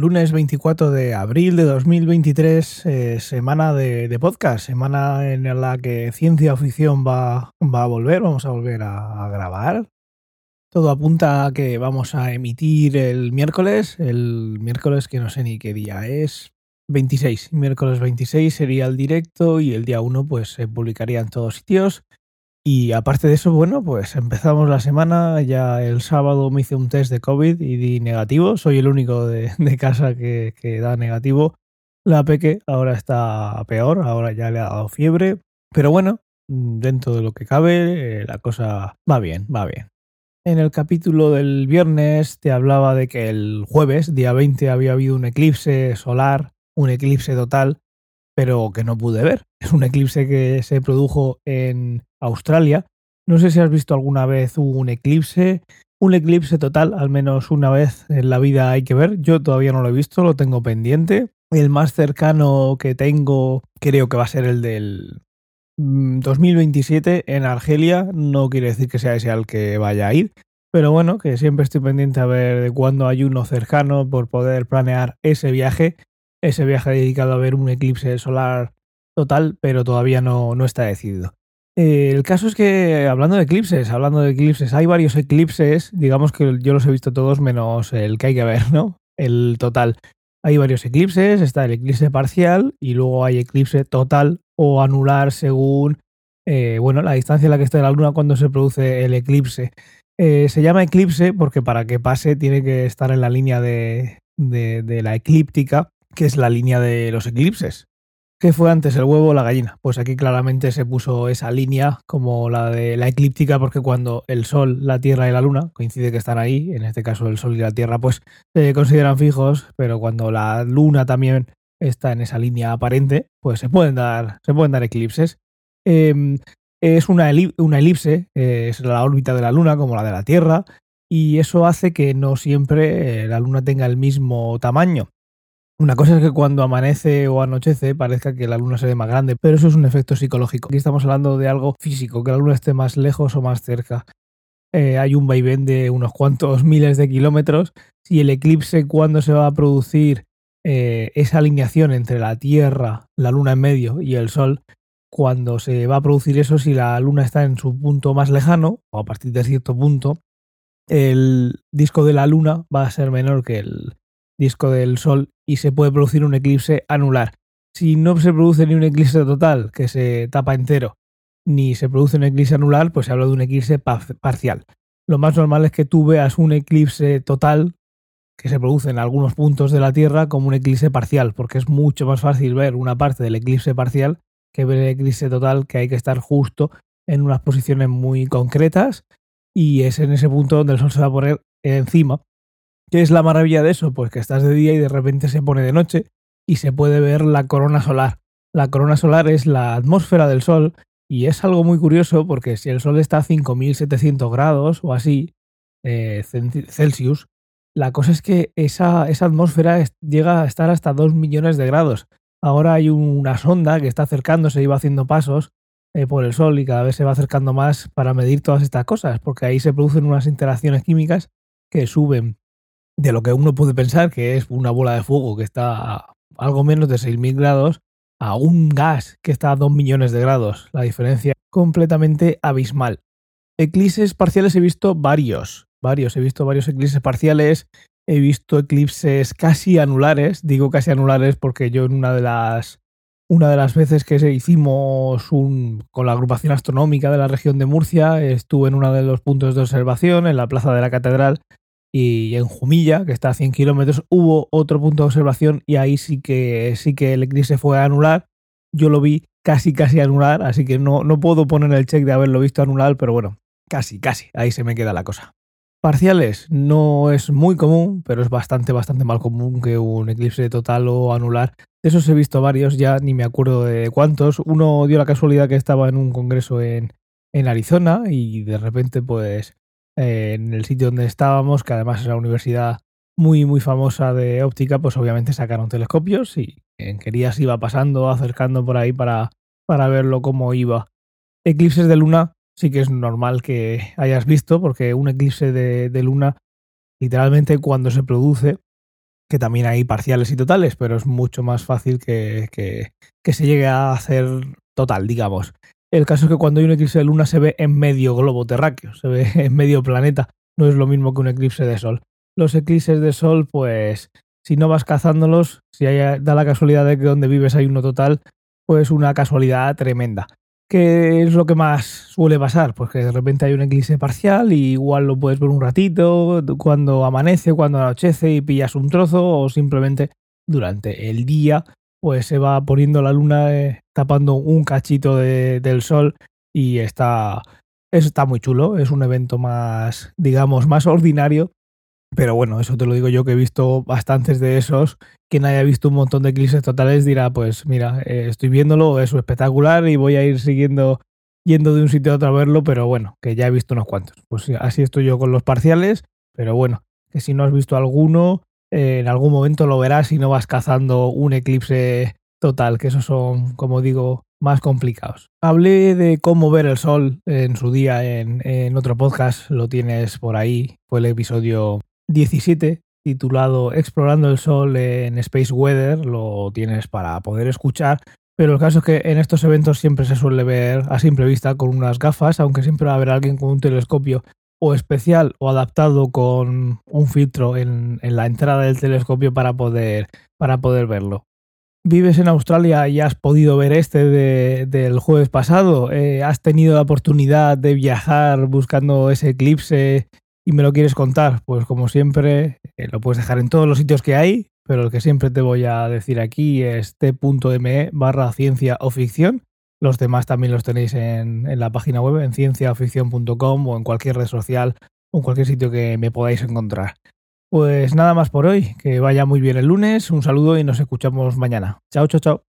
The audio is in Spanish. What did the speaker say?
Lunes 24 de abril de 2023, eh, semana de, podcast, semana en la que ciencia ficción va, va a volver, vamos a volver a, grabar. Todo apunta a que vamos a emitir el miércoles, el miércoles que no sé ni qué día es, 26, miércoles 26 sería el directo y el día 1 pues se publicaría en todos sitios. Y aparte de eso, bueno, pues empezamos la semana. Ya el sábado me hice un test de COVID y di negativo. Soy el único de, casa que, da negativo. La Peque ahora está peor, ahora ya le ha dado fiebre. Pero bueno, dentro de lo que cabe, eh, la cosa va bien, va bien. En el capítulo del viernes te hablaba de que el jueves, día 20, había habido un eclipse solar, un eclipse total, pero que no pude ver. Es un eclipse que se produjo en Australia. No sé si has visto alguna vez un eclipse. Un eclipse total, al menos una vez en la vida hay que ver. Yo todavía no lo he visto, lo tengo pendiente. El más cercano que tengo creo que va a ser el del 2027 mm, en Argelia. No quiere decir que sea ese al que vaya a ir. Pero bueno, que siempre estoy pendiente a ver de cuándo hay uno cercano por poder planear ese viaje. Ese viaje dedicado a ver un eclipse solar total, pero todavía no, no está decidido. Eh, el caso es que, hablando de eclipses, hablando de eclipses, hay varios eclipses, digamos que yo los he visto todos menos el que hay que ver, ¿no? El total. Hay varios eclipses, está el eclipse parcial y luego hay eclipse total o anular según, eh, bueno, la distancia a la que está la luna cuando se produce el eclipse. Eh, se llama eclipse porque para que pase tiene que estar en la línea de, de la eclíptica, que es la línea de los eclipses. ¿Qué fue antes, el huevo o la gallina? Pues aquí claramente se puso esa línea como la de la eclíptica, porque cuando el Sol, la Tierra y la Luna, coincide que están ahí, en este caso el Sol y la Tierra, pues se consideran fijos, pero cuando la Luna también está en esa línea aparente, pues se pueden dar, se pueden dar eclipses. Em, es una, elipse, es la órbita de la Luna como la de la Tierra, y eso hace que no siempre eh, la Luna tenga el mismo tamaño. Una cosa es que cuando amanece o anochece parezca que la luna se ve más grande, pero eso es un efecto psicológico. Aquí estamos hablando de algo físico, que la luna esté más lejos o más cerca. Eh, hay un vaivén de unos cuantos miles de kilómetros. Si el eclipse, cuando se va a producir eh, esa alineación entre la Tierra, la luna en medio y el Sol, cuando se va a producir eso, si la luna está en su punto más lejano, o a partir de cierto punto, el disco de la luna va a ser menor que el, disco del Sol y se puede producir un eclipse anular. Si no se produce ni un eclipse total, que se tapa entero, ni se produce un eclipse anular, pues se habla de un eclipse parcial. Lo más normal es que tú veas un eclipse total que se produce en algunos puntos de la Tierra como un eclipse parcial, porque es mucho más fácil ver una parte del eclipse parcial que ver el eclipse total, que hay que estar justo en unas posiciones muy concretas y es en ese punto donde el Sol se va a poner encima ¿Qué es la maravilla de eso? Pues que estás de día y de repente se pone de noche y se puede ver la corona solar. La corona solar es la atmósfera del Sol y es algo muy curioso porque si el Sol está a 5700 grados o así, eh, Celsius, la cosa es que esa, esa atmósfera llega a estar hasta 2 millones de grados. Ahora hay una sonda que está acercándose y va haciendo pasos eh, por el Sol y cada vez se va acercando más para medir todas estas cosas, porque ahí se producen unas interacciones químicas que suben de lo que uno puede pensar que es una bola de fuego que está a algo menos de 6.000 grados a un gas que está a 2 millones de grados. La diferencia completamente abismal. Eclipses parciales he visto varios, varios, he visto varios eclipses parciales, he visto eclipses casi anulares, digo casi anulares porque yo en una de las una de las veces que hicimos un, con la agrupación astronómica de la región de Murcia, estuve en uno de los puntos de observación en la plaza de la catedral y en Jumilla, que está a 100 kilómetros, hubo otro punto de observación y ahí sí que, sí que el eclipse fue a anular. Yo lo vi casi, casi anular, así que no, no puedo poner el check de haberlo visto anular, pero bueno, casi, casi, ahí se me queda la cosa. Parciales no es muy común, pero es bastante, bastante mal común que un eclipse total o anular. De esos he visto varios, ya ni me acuerdo de cuántos. Uno dio la casualidad que estaba en un congreso en, en Arizona y de repente pues eh, en el sitio donde estábamos, que además es una universidad muy, muy famosa de óptica, pues obviamente sacaron telescopios y en querías iba pasando, acercando por ahí para, para verlo cómo iba. Eclipses de luna sí que es normal que hayas visto, porque un eclipse de, de luna, literalmente cuando se produce, que también hay parciales y totales, pero es mucho más fácil que, que, que se llegue a hacer total, digamos. El caso es que cuando hay un eclipse de luna se ve en medio globo terráqueo, se ve en medio planeta, no es lo mismo que un eclipse de sol. Los eclipses de sol, pues si no vas cazándolos, si da la casualidad de que donde vives hay uno total, pues una casualidad tremenda. ¿Qué es lo que más suele pasar? Pues que de repente hay un eclipse parcial y igual lo puedes ver un ratito, cuando amanece, cuando anochece y pillas un trozo o simplemente durante el día pues se va poniendo la luna eh, tapando un cachito de, del sol y está, está muy chulo, es un evento más, digamos, más ordinario, pero bueno, eso te lo digo yo que he visto bastantes de esos. Quien haya visto un montón de eclipses totales dirá, pues mira, eh, estoy viéndolo, es espectacular y voy a ir siguiendo, yendo de un sitio a otro a verlo, pero bueno, que ya he visto unos cuantos. Pues así estoy yo con los parciales, pero bueno, que si no has visto alguno, en algún momento lo verás y no vas cazando un eclipse total, que esos son, como digo, más complicados. Hablé de cómo ver el sol en su día en, en otro podcast, lo tienes por ahí, fue el episodio 17 titulado Explorando el Sol en Space Weather, lo tienes para poder escuchar, pero el caso es que en estos eventos siempre se suele ver a simple vista con unas gafas, aunque siempre va a haber alguien con un telescopio o especial o adaptado con un filtro en, la entrada del telescopio para poder, para poder verlo. ¿Vives en Australia y has podido ver este del jueves pasado? Eh, ¿Has tenido la oportunidad de viajar buscando ese eclipse y me lo quieres contar? Pues como siempre, eh, lo puedes dejar en todos los sitios que hay, pero el que siempre te voy a decir aquí es t.me barra ciencia o ficción los demás también los tenéis en, la página web, en cienciaficción.com o en cualquier red social o en cualquier sitio que me podáis encontrar. Pues nada más por hoy, que vaya muy bien el lunes, un saludo y nos escuchamos mañana. Chao, chao, chao.